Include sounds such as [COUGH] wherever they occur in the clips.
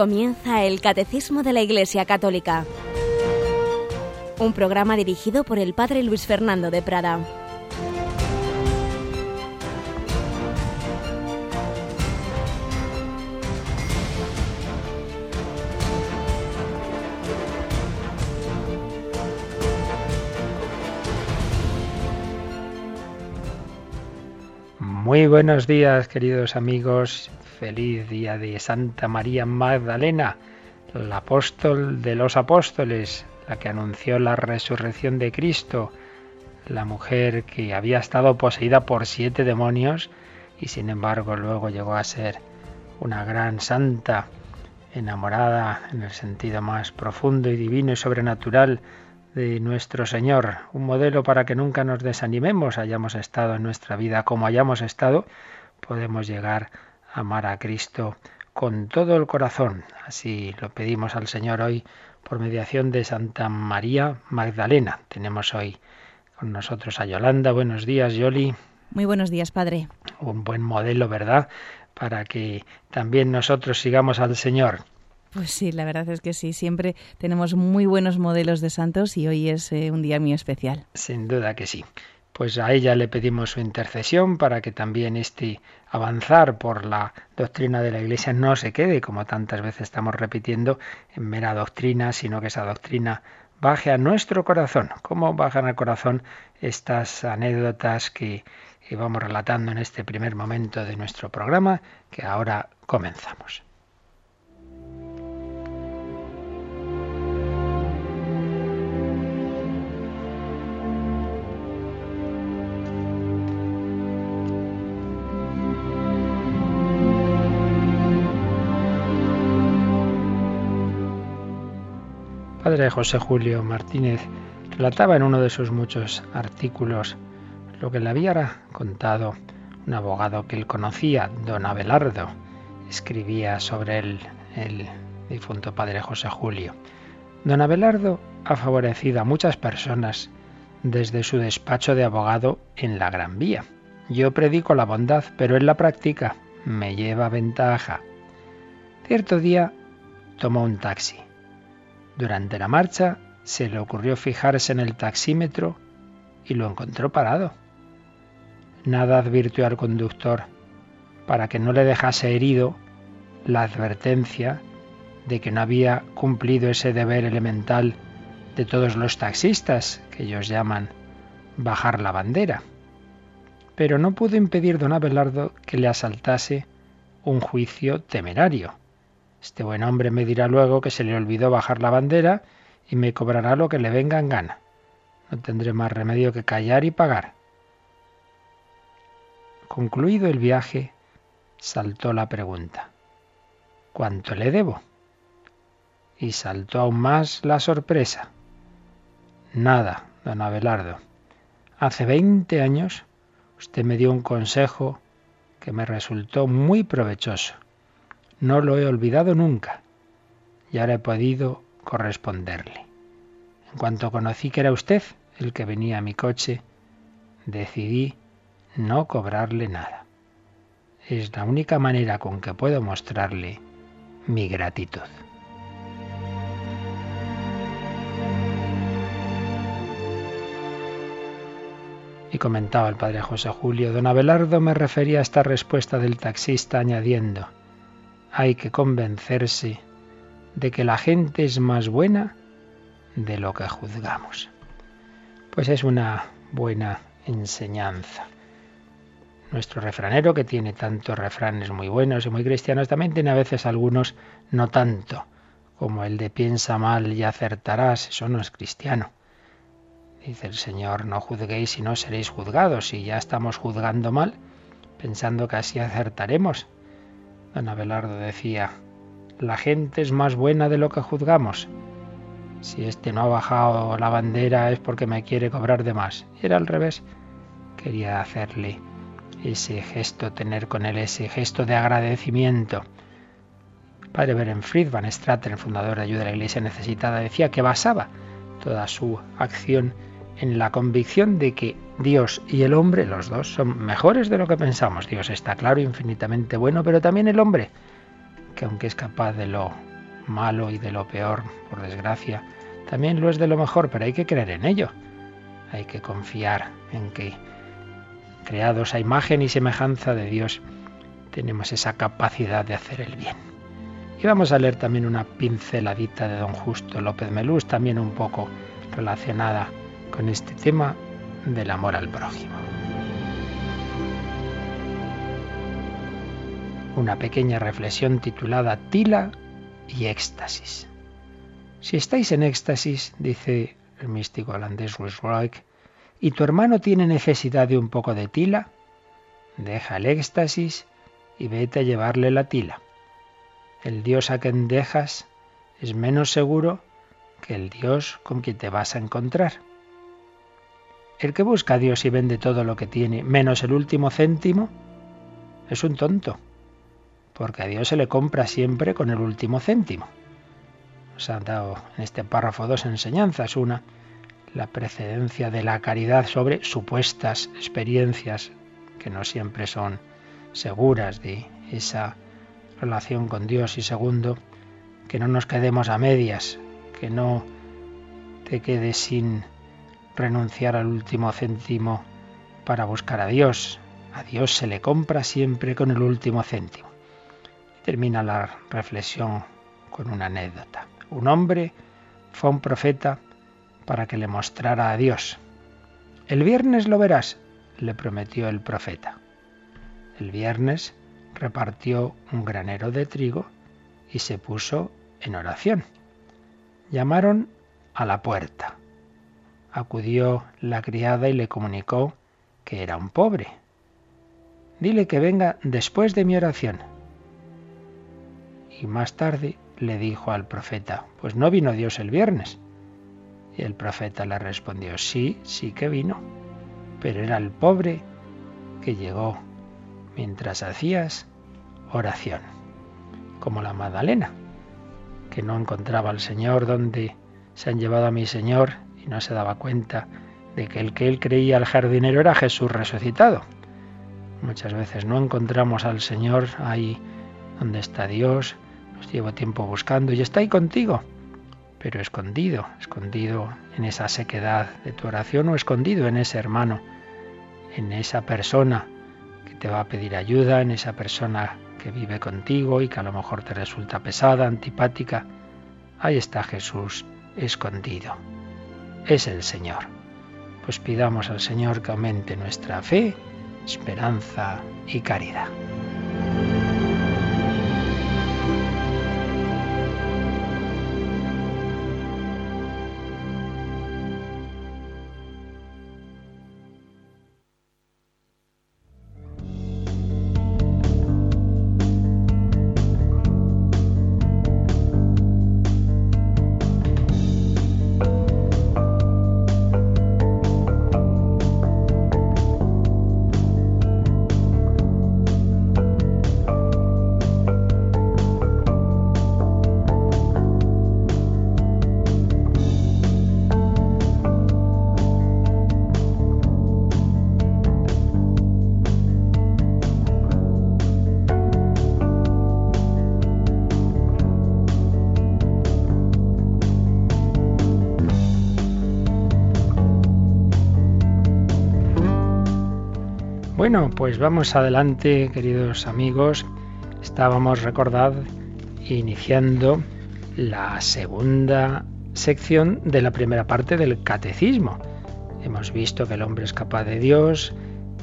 Comienza el Catecismo de la Iglesia Católica, un programa dirigido por el Padre Luis Fernando de Prada. Muy buenos días, queridos amigos. Feliz día de Santa María Magdalena, el apóstol de los apóstoles, la que anunció la resurrección de Cristo, la mujer que había estado poseída por siete demonios y sin embargo luego llegó a ser una gran santa, enamorada en el sentido más profundo y divino y sobrenatural de nuestro Señor, un modelo para que nunca nos desanimemos, hayamos estado en nuestra vida como hayamos estado, podemos llegar a amar a Cristo con todo el corazón. Así lo pedimos al Señor hoy por mediación de Santa María Magdalena. Tenemos hoy con nosotros a Yolanda. Buenos días, Yoli. Muy buenos días, Padre. Un buen modelo, ¿verdad? Para que también nosotros sigamos al Señor. Pues sí, la verdad es que sí, siempre tenemos muy buenos modelos de santos y hoy es eh, un día muy especial. Sin duda que sí. Pues a ella le pedimos su intercesión para que también este avanzar por la doctrina de la Iglesia no se quede, como tantas veces estamos repitiendo, en mera doctrina, sino que esa doctrina baje a nuestro corazón. ¿Cómo bajan al corazón estas anécdotas que vamos relatando en este primer momento de nuestro programa que ahora comenzamos? Padre José Julio Martínez relataba en uno de sus muchos artículos lo que le había contado un abogado que él conocía, don Abelardo. Escribía sobre él el difunto padre José Julio. Don Abelardo ha favorecido a muchas personas desde su despacho de abogado en la Gran Vía. Yo predico la bondad, pero en la práctica me lleva ventaja. Cierto día tomó un taxi. Durante la marcha se le ocurrió fijarse en el taxímetro y lo encontró parado. Nada advirtió al conductor para que no le dejase herido la advertencia de que no había cumplido ese deber elemental de todos los taxistas, que ellos llaman bajar la bandera. Pero no pudo impedir don Abelardo que le asaltase un juicio temerario. Este buen hombre me dirá luego que se le olvidó bajar la bandera y me cobrará lo que le venga en gana. No tendré más remedio que callar y pagar. Concluido el viaje, saltó la pregunta. ¿Cuánto le debo? Y saltó aún más la sorpresa. Nada, don Abelardo. Hace veinte años usted me dio un consejo que me resultó muy provechoso. No lo he olvidado nunca y ahora he podido corresponderle. En cuanto conocí que era usted el que venía a mi coche, decidí no cobrarle nada. Es la única manera con que puedo mostrarle mi gratitud. Y comentaba el padre José Julio, don Abelardo me refería a esta respuesta del taxista añadiendo, hay que convencerse de que la gente es más buena de lo que juzgamos. Pues es una buena enseñanza. Nuestro refranero, que tiene tantos refranes muy buenos y muy cristianos, también tiene a veces algunos no tanto, como el de piensa mal y acertarás, eso no es cristiano. Dice el Señor, no juzguéis y no seréis juzgados, y ya estamos juzgando mal, pensando que así acertaremos. Don Abelardo decía, la gente es más buena de lo que juzgamos. Si este no ha bajado la bandera es porque me quiere cobrar de más. Era al revés. Quería hacerle ese gesto, tener con él ese gesto de agradecimiento. padre Berenfried van Straten, el fundador de Ayuda a la Iglesia Necesitada, decía que basaba toda su acción en la convicción de que Dios y el hombre, los dos, son mejores de lo que pensamos. Dios está claro, infinitamente bueno, pero también el hombre, que aunque es capaz de lo malo y de lo peor, por desgracia, también lo es de lo mejor, pero hay que creer en ello. Hay que confiar en que, creados a imagen y semejanza de Dios, tenemos esa capacidad de hacer el bien. Y vamos a leer también una pinceladita de don Justo López Melús, también un poco relacionada con este tema del amor al prójimo. Una pequeña reflexión titulada Tila y éxtasis. Si estáis en éxtasis, dice el místico holandés Roek, y tu hermano tiene necesidad de un poco de tila, deja el éxtasis y vete a llevarle la tila. El Dios a quien dejas es menos seguro que el Dios con quien te vas a encontrar. El que busca a Dios y vende todo lo que tiene, menos el último céntimo, es un tonto, porque a Dios se le compra siempre con el último céntimo. Nos han dado en este párrafo dos enseñanzas. Una, la precedencia de la caridad sobre supuestas experiencias que no siempre son seguras de esa relación con Dios y segundo, que no nos quedemos a medias, que no te quedes sin renunciar al último céntimo para buscar a Dios. A Dios se le compra siempre con el último céntimo. Termina la reflexión con una anécdota. Un hombre fue un profeta para que le mostrara a Dios. El viernes lo verás, le prometió el profeta. El viernes repartió un granero de trigo y se puso en oración. Llamaron a la puerta. Acudió la criada y le comunicó que era un pobre. Dile que venga después de mi oración. Y más tarde le dijo al profeta, pues no vino Dios el viernes. Y el profeta le respondió, sí, sí que vino, pero era el pobre que llegó mientras hacías oración, como la Magdalena, que no encontraba al Señor donde se han llevado a mi Señor y no se daba cuenta de que el que él creía el jardinero era Jesús resucitado. Muchas veces no encontramos al Señor ahí donde está Dios, nos llevo tiempo buscando y está ahí contigo, pero escondido, escondido en esa sequedad de tu oración o escondido en ese hermano, en esa persona te va a pedir ayuda en esa persona que vive contigo y que a lo mejor te resulta pesada, antipática. Ahí está Jesús escondido. Es el Señor. Pues pidamos al Señor que aumente nuestra fe, esperanza y caridad. Bueno, pues vamos adelante, queridos amigos. Estábamos, recordad, iniciando la segunda sección de la primera parte del catecismo. Hemos visto que el hombre es capaz de Dios,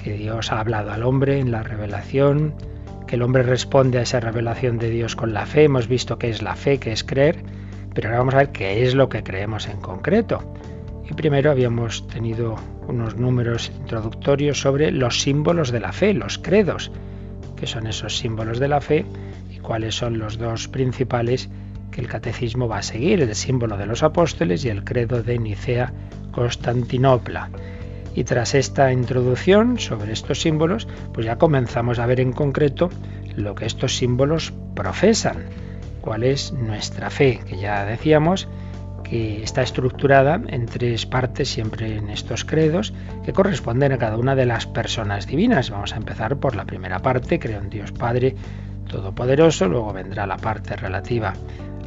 que Dios ha hablado al hombre en la revelación, que el hombre responde a esa revelación de Dios con la fe. Hemos visto qué es la fe, qué es creer, pero ahora vamos a ver qué es lo que creemos en concreto. Y primero habíamos tenido unos números introductorios sobre los símbolos de la fe, los credos, que son esos símbolos de la fe y cuáles son los dos principales que el catecismo va a seguir, el símbolo de los apóstoles y el credo de Nicea Constantinopla. Y tras esta introducción sobre estos símbolos, pues ya comenzamos a ver en concreto lo que estos símbolos profesan, cuál es nuestra fe, que ya decíamos que está estructurada en tres partes, siempre en estos credos, que corresponden a cada una de las personas divinas. Vamos a empezar por la primera parte, creo en Dios Padre Todopoderoso, luego vendrá la parte relativa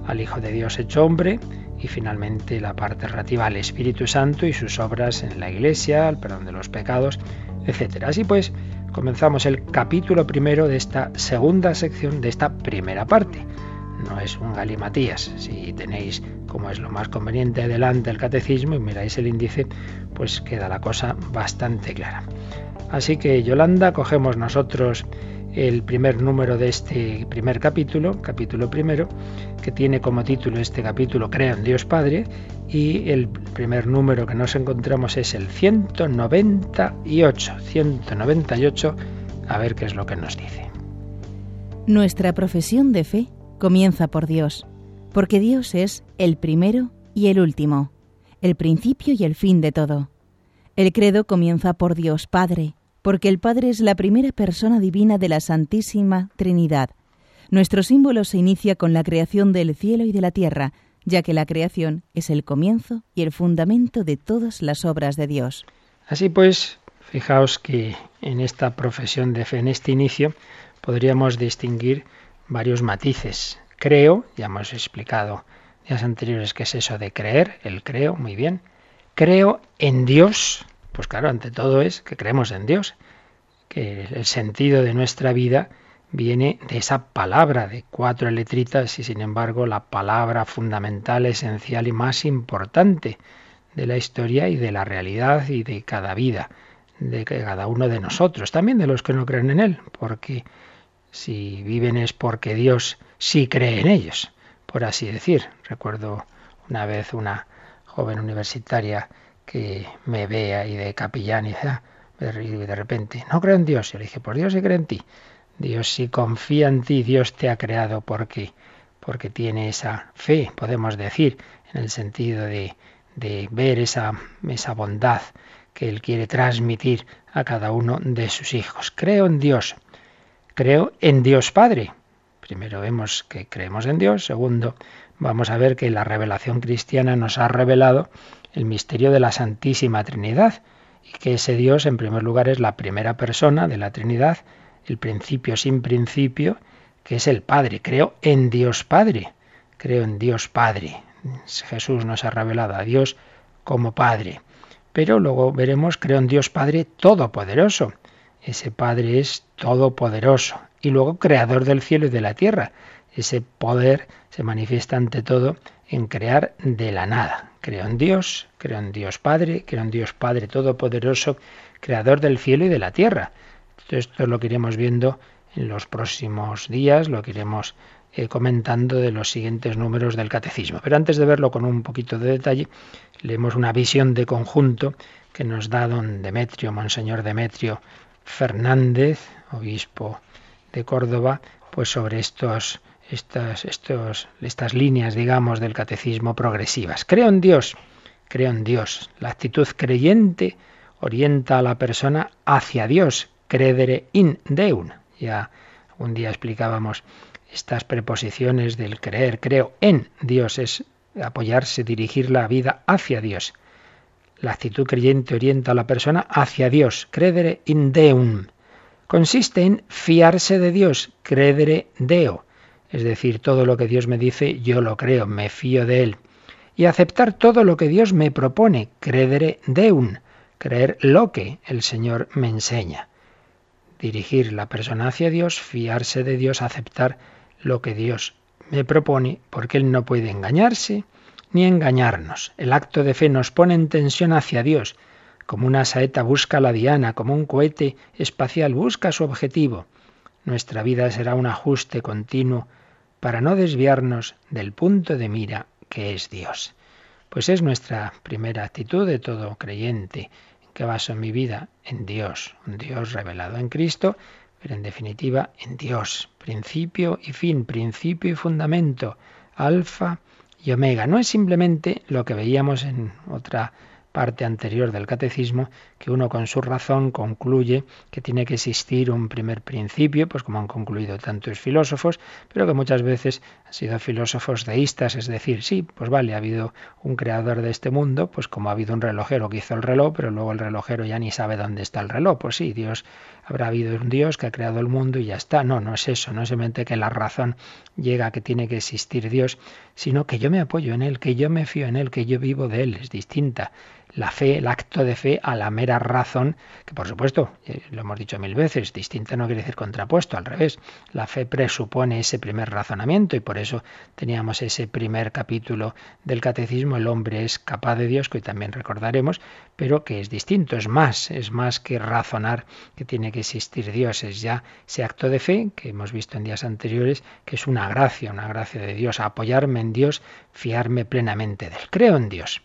al Hijo de Dios hecho hombre y finalmente la parte relativa al Espíritu Santo y sus obras en la Iglesia, al perdón de los pecados, etc. Así pues, comenzamos el capítulo primero de esta segunda sección de esta primera parte. No es un galimatías. Si tenéis, como es lo más conveniente, delante el catecismo y miráis el índice, pues queda la cosa bastante clara. Así que, Yolanda, cogemos nosotros el primer número de este primer capítulo, capítulo primero, que tiene como título este capítulo Creo en Dios Padre, y el primer número que nos encontramos es el 198. 198, a ver qué es lo que nos dice. Nuestra profesión de fe comienza por Dios, porque Dios es el primero y el último, el principio y el fin de todo. El credo comienza por Dios Padre, porque el Padre es la primera persona divina de la Santísima Trinidad. Nuestro símbolo se inicia con la creación del cielo y de la tierra, ya que la creación es el comienzo y el fundamento de todas las obras de Dios. Así pues, fijaos que en esta profesión de fe, en este inicio, podríamos distinguir varios matices. Creo, ya hemos explicado días anteriores qué es eso de creer, el creo, muy bien. Creo en Dios, pues claro, ante todo es que creemos en Dios, que el sentido de nuestra vida viene de esa palabra de cuatro letritas y sin embargo la palabra fundamental, esencial y más importante de la historia y de la realidad y de cada vida, de cada uno de nosotros, también de los que no creen en Él, porque si viven es porque Dios sí cree en ellos, por así decir. Recuerdo una vez una joven universitaria que me vea y de capellán y ah", de repente, no creo en Dios. Yo le dije, por Dios sí cree en ti. Dios sí confía en ti, Dios te ha creado porque porque tiene esa fe, podemos decir, en el sentido de, de ver esa, esa bondad que Él quiere transmitir a cada uno de sus hijos. Creo en Dios, creo en Dios Padre. Primero vemos que creemos en Dios, segundo, vamos a ver que la revelación cristiana nos ha revelado el misterio de la Santísima Trinidad, y que ese Dios, en primer lugar, es la primera persona de la Trinidad, el principio sin principio, que es el Padre. Creo en Dios Padre, creo en Dios Padre. Jesús nos ha revelado a Dios como Padre. Pero luego veremos, creo en Dios Padre Todopoderoso. Ese Padre es todopoderoso y luego creador del cielo y de la tierra. Ese poder se manifiesta ante todo en crear de la nada. Creo en Dios, creo en Dios Padre, creo en Dios Padre Todopoderoso, creador del cielo y de la tierra. esto es lo que iremos viendo en los próximos días, lo que iremos eh, comentando de los siguientes números del catecismo. Pero antes de verlo con un poquito de detalle, leemos una visión de conjunto que nos da don Demetrio, Monseñor Demetrio Fernández, obispo de Córdoba, pues sobre estos estas, estos, estas líneas, digamos, del catecismo progresivas. Creo en Dios, creo en Dios. La actitud creyente orienta a la persona hacia Dios, credere in Deum. Ya un día explicábamos estas preposiciones del creer, creo en Dios, es apoyarse, dirigir la vida hacia Dios. La actitud creyente orienta a la persona hacia Dios, credere in Deum. Consiste en fiarse de Dios, credere Deo es decir, todo lo que Dios me dice, yo lo creo, me fío de Él. Y aceptar todo lo que Dios me propone, credere deum, creer lo que el Señor me enseña. Dirigir la persona hacia Dios, fiarse de Dios, aceptar lo que Dios me propone, porque Él no puede engañarse ni engañarnos. El acto de fe nos pone en tensión hacia Dios, como una saeta busca la diana, como un cohete espacial busca su objetivo. Nuestra vida será un ajuste continuo para no desviarnos del punto de mira que es Dios. Pues es nuestra primera actitud de todo creyente. ¿En qué baso mi vida? En Dios, un Dios revelado en Cristo, pero en definitiva en Dios, principio y fin, principio y fundamento, alfa y omega. No es simplemente lo que veíamos en otra parte anterior del catecismo, que uno con su razón concluye que tiene que existir un primer principio, pues como han concluido tantos filósofos, pero que muchas veces han sido filósofos deístas, es decir, sí, pues vale, ha habido un creador de este mundo, pues como ha habido un relojero que hizo el reloj, pero luego el relojero ya ni sabe dónde está el reloj, pues sí, Dios habrá habido un Dios que ha creado el mundo y ya está. No, no es eso, no es simplemente que la razón llega a que tiene que existir Dios, sino que yo me apoyo en Él, que yo me fío en Él, que yo vivo de Él, es distinta la fe, el acto de fe, a la mera razón, que por supuesto, eh, lo hemos dicho mil veces, distinta no quiere decir contrapuesto, al revés. La fe presupone ese primer razonamiento y por eso teníamos ese primer capítulo del catecismo, el hombre es capaz de Dios, que hoy también recordaremos, pero que es distinto, es más, es más que razonar que tiene que existir Dios, es ya ese acto de fe que hemos visto en días anteriores, que es una gracia, una gracia de Dios, apoyarme en Dios, fiarme plenamente de Él. Creo en Dios.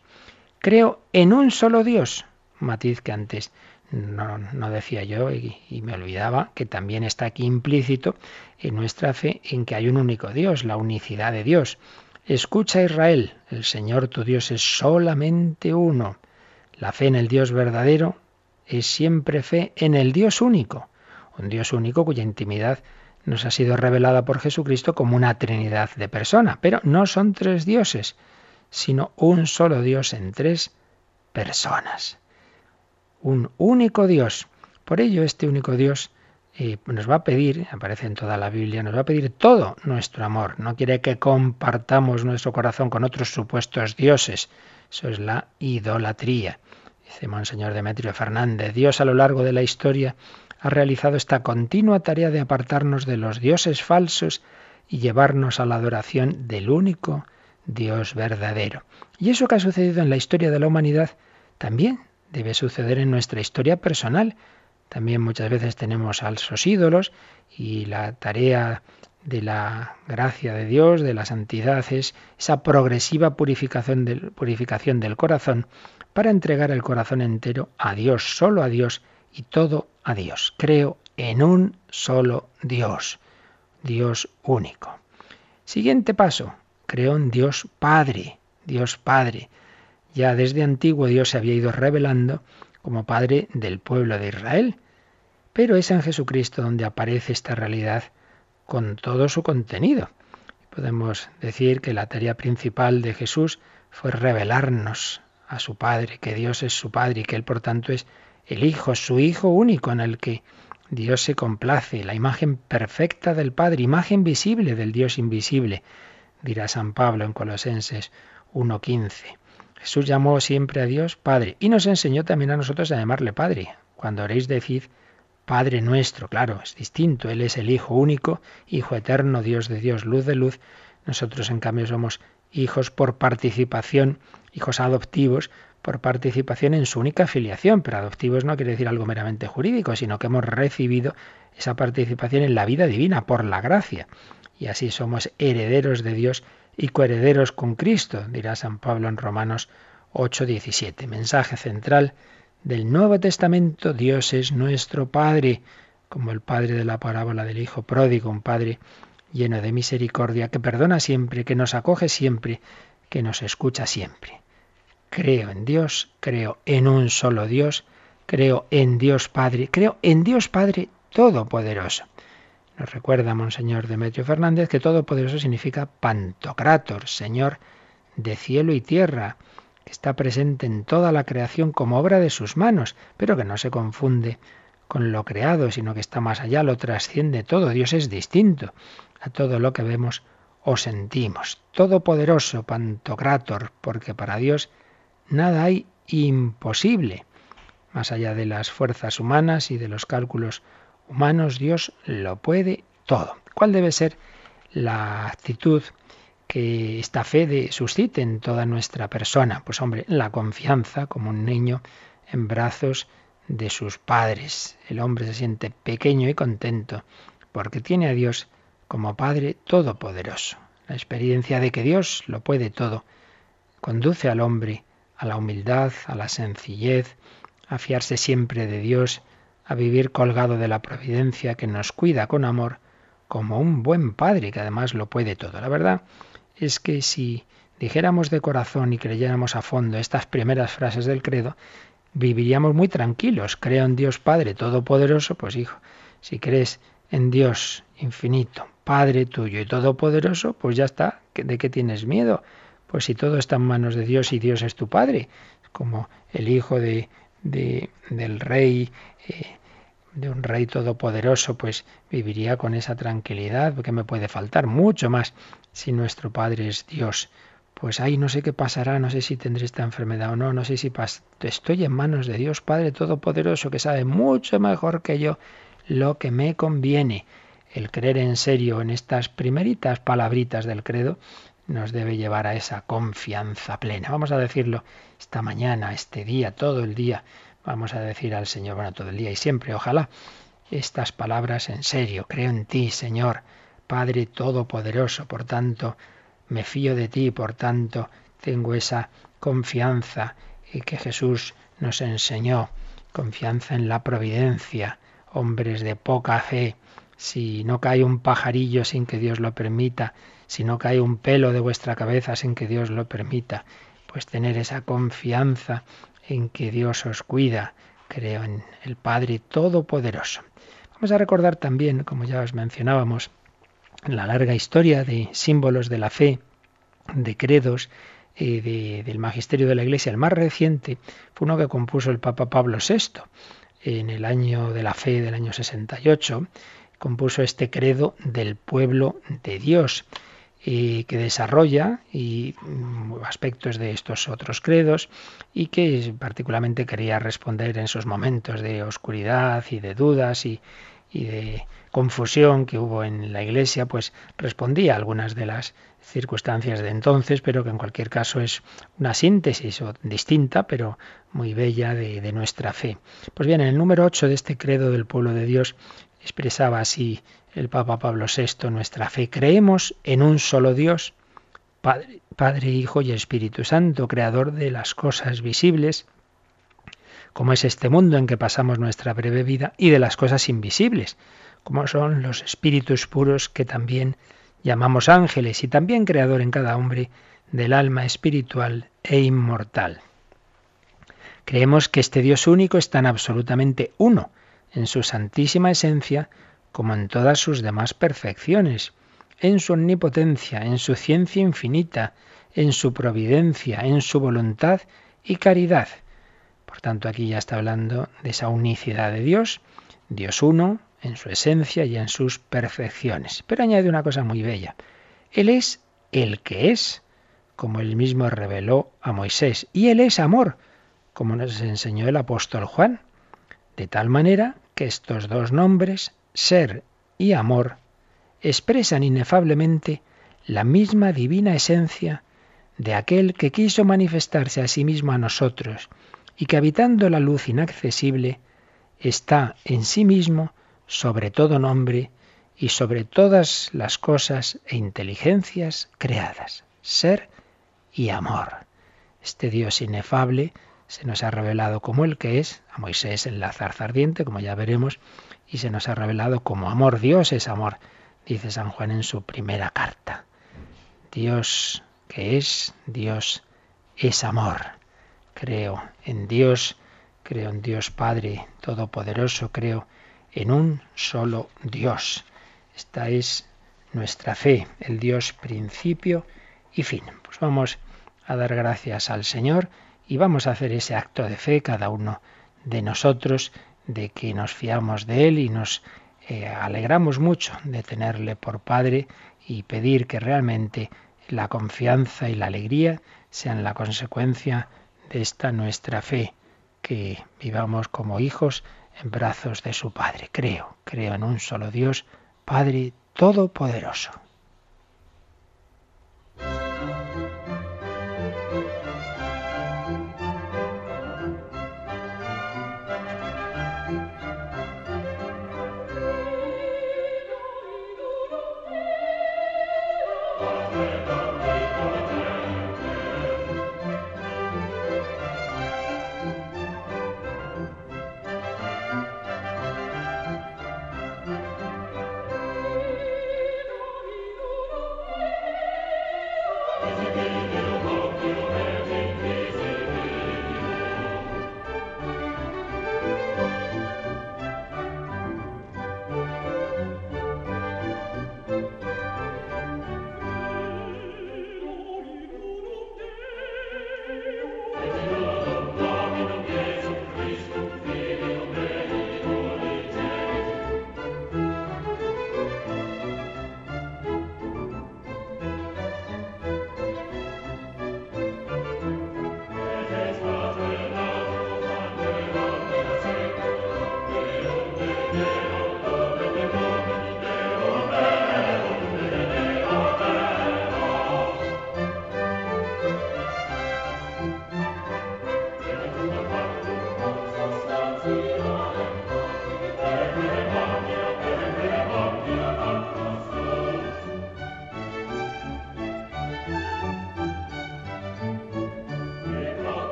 Creo en un solo Dios, matiz que antes no, decía yo y, y, me olvidaba que también está aquí implícito en nuestra fe en que hay un único Dios, la unicidad de Dios. Escucha Israel, el Señor tu Dios es solamente uno. La fe en el Dios verdadero es siempre fe en el Dios único, un Dios único cuya intimidad nos ha sido revelada por Jesucristo como una trinidad de persona, pero no son tres dioses, sino un solo Dios en tres personas. Un único Dios. Por ello este único Dios eh, nos va a pedir, aparece en toda la Biblia, nos va a pedir todo nuestro amor. No quiere que compartamos nuestro corazón con otros supuestos dioses. Eso es la idolatría. Dice Monseñor Demetrio Fernández, Dios a lo largo de la historia ha realizado esta continua tarea de apartarnos de los dioses falsos y llevarnos a la adoración del único Dios verdadero. Y eso que ha sucedido en la historia de la humanidad también debe suceder en nuestra historia personal. También muchas veces tenemos falsos ídolos y la tarea de la gracia de Dios, de la santidad, es esa progresiva purificación del, purificación del corazón para entregar el corazón entero a Dios, solo a Dios y todo a Dios. Creo en un solo Dios, Dios único. Siguiente paso, Creo en Dios Padre, Dios Padre. Ya desde antiguo Dios se había ido revelando como Padre del pueblo de Israel, pero es en Jesucristo donde aparece esta realidad con todo su contenido. Podemos decir que la tarea principal de Jesús fue revelarnos a su Padre, que Dios es su Padre y que Él por tanto es el Hijo, su Hijo único en el que Dios se complace, la imagen perfecta del Padre, imagen visible del Dios invisible dirá San Pablo en Colosenses 1.15. Jesús llamó siempre a Dios Padre y nos enseñó también a nosotros a llamarle Padre. Cuando oréis decid Padre nuestro, claro, es distinto. Él es el Hijo único, Hijo eterno, Dios de Dios, luz de luz. Nosotros en cambio somos hijos por participación, hijos adoptivos por participación en su única filiación, pero adoptivos no quiere decir algo meramente jurídico, sino que hemos recibido esa participación en la vida divina por la gracia y así somos herederos de Dios y coherederos con Cristo, dirá San Pablo en Romanos 8:17. Mensaje central del Nuevo Testamento, Dios es nuestro Padre, como el Padre de la parábola del Hijo pródigo, un Padre lleno de misericordia, que perdona siempre, que nos acoge siempre, que nos escucha siempre. Creo en Dios, creo en un solo Dios, creo en Dios Padre, creo en Dios Padre Todopoderoso. Nos recuerda Monseñor Demetrio Fernández que Todopoderoso significa Pantocrator, Señor de cielo y tierra, que está presente en toda la creación como obra de sus manos, pero que no se confunde con lo creado, sino que está más allá, lo trasciende todo. Dios es distinto a todo lo que vemos o sentimos. Todopoderoso, Pantocrator, porque para Dios nada hay imposible, más allá de las fuerzas humanas y de los cálculos humanos, Dios lo puede todo. ¿Cuál debe ser la actitud que esta fe de, suscite en toda nuestra persona? Pues hombre, la confianza como un niño en brazos de sus padres. El hombre se siente pequeño y contento porque tiene a Dios como Padre Todopoderoso. La experiencia de que Dios lo puede todo conduce al hombre a la humildad, a la sencillez, a fiarse siempre de Dios a vivir colgado de la providencia que nos cuida con amor como un buen padre que además lo puede todo. La verdad es que si dijéramos de corazón y creyéramos a fondo estas primeras frases del credo, viviríamos muy tranquilos. Creo en Dios Padre Todopoderoso, pues hijo, si crees en Dios infinito, Padre tuyo y todopoderoso, pues ya está. ¿De qué tienes miedo? Pues si todo está en manos de Dios y Dios es tu Padre, como el hijo de, del rey, eh, de un rey todopoderoso, pues viviría con esa tranquilidad, porque me puede faltar mucho más si nuestro Padre es Dios. Pues ahí no sé qué pasará, no sé si tendré esta enfermedad o no, no sé si estoy en manos de Dios Padre Todopoderoso, que sabe mucho mejor que yo lo que me conviene el creer en serio en estas primeritas palabritas del credo nos debe llevar a esa confianza plena. Vamos a decirlo esta mañana, este día, todo el día. Vamos a decir al Señor, bueno, todo el día y siempre, ojalá, estas palabras en serio. Creo en ti, Señor, Padre Todopoderoso. Por tanto, me fío de ti, por tanto, tengo esa confianza y que Jesús nos enseñó. Confianza en la providencia, hombres de poca fe, si no cae un pajarillo sin que Dios lo permita, si no cae un pelo de vuestra cabeza sin que Dios lo permita, pues tener esa confianza en que Dios os cuida. Creo en el Padre Todopoderoso. Vamos a recordar también, como ya os mencionábamos, la larga historia de símbolos de la fe, de credos, eh, del magisterio de la Iglesia. El más reciente fue uno que compuso el Papa Pablo VI en el año de la fe del año 68 compuso este credo del pueblo de Dios, y que desarrolla y mm, aspectos de estos otros credos y que particularmente quería responder en esos momentos de oscuridad y de dudas y, y de confusión que hubo en la Iglesia, pues respondía a algunas de las circunstancias de entonces, pero que en cualquier caso es una síntesis distinta, pero muy bella de, de, nuestra fe. Pues bien, en el número 8 de este credo del pueblo de Dios expresaba así el Papa Pablo VI nuestra fe. Creemos en un solo Dios, Padre, Padre, Hijo y Espíritu Santo, creador de las cosas visibles, como es este mundo en que pasamos nuestra breve vida, y de las cosas invisibles, como son los espíritus puros que también llamamos ángeles, y también creador en cada hombre del alma espiritual e inmortal. Creemos que este Dios único es tan absolutamente uno, en su santísima esencia como en todas sus demás perfecciones, en su omnipotencia, en su ciencia infinita, en su providencia, en su voluntad y caridad. Por tanto, aquí ya está hablando de esa unicidad de Dios, Dios uno, en su esencia y en sus perfecciones. Pero añade una cosa muy bella. Él es el que es, como él mismo reveló a Moisés, y él es amor, como nos enseñó el apóstol Juan, de tal manera que estos dos nombres, ser y amor, expresan inefablemente la misma divina esencia de aquel que quiso manifestarse a sí mismo a nosotros y que habitando la luz inaccesible está en sí mismo sobre todo nombre y sobre todas las cosas e inteligencias creadas, ser y amor. Este Dios inefable se nos ha revelado como el que es, a Moisés en la zarza ardiente, como ya veremos, y se nos ha revelado como amor. Dios es amor, dice San Juan en su primera carta. Dios que es, Dios es amor. Creo en Dios, creo en Dios Padre Todopoderoso, creo en un solo Dios. Esta es nuestra fe, el Dios principio y fin. Pues vamos a dar gracias al Señor y vamos a hacer ese acto de fe cada uno de nosotros, de que nos fiamos de Él y nos eh, alegramos mucho de tenerle por Padre y pedir que realmente la confianza y la alegría sean la consecuencia de esta nuestra fe, que vivamos como hijos en brazos de su Padre. Creo, creo en un solo Dios, Padre Todopoderoso.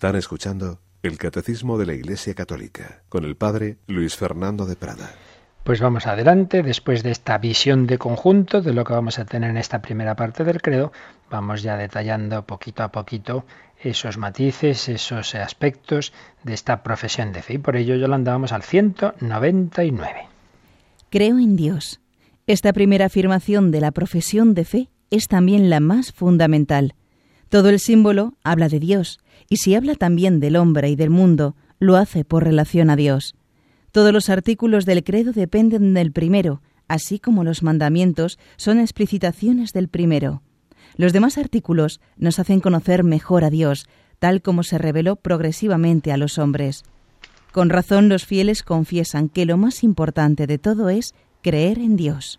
Están escuchando el Catecismo de la Iglesia Católica con el Padre Luis Fernando de Prada. Pues vamos adelante, después de esta visión de conjunto de lo que vamos a tener en esta primera parte del credo, vamos ya detallando poquito a poquito esos matices, esos aspectos de esta profesión de fe. Y por ello, Yolanda, vamos al 199. Creo en Dios. Esta primera afirmación de la profesión de fe es también la más fundamental. Todo el símbolo habla de Dios, y si habla también del hombre y del mundo, lo hace por relación a Dios. Todos los artículos del credo dependen del primero, así como los mandamientos son explicitaciones del primero. Los demás artículos nos hacen conocer mejor a Dios, tal como se reveló progresivamente a los hombres. Con razón los fieles confiesan que lo más importante de todo es creer en Dios.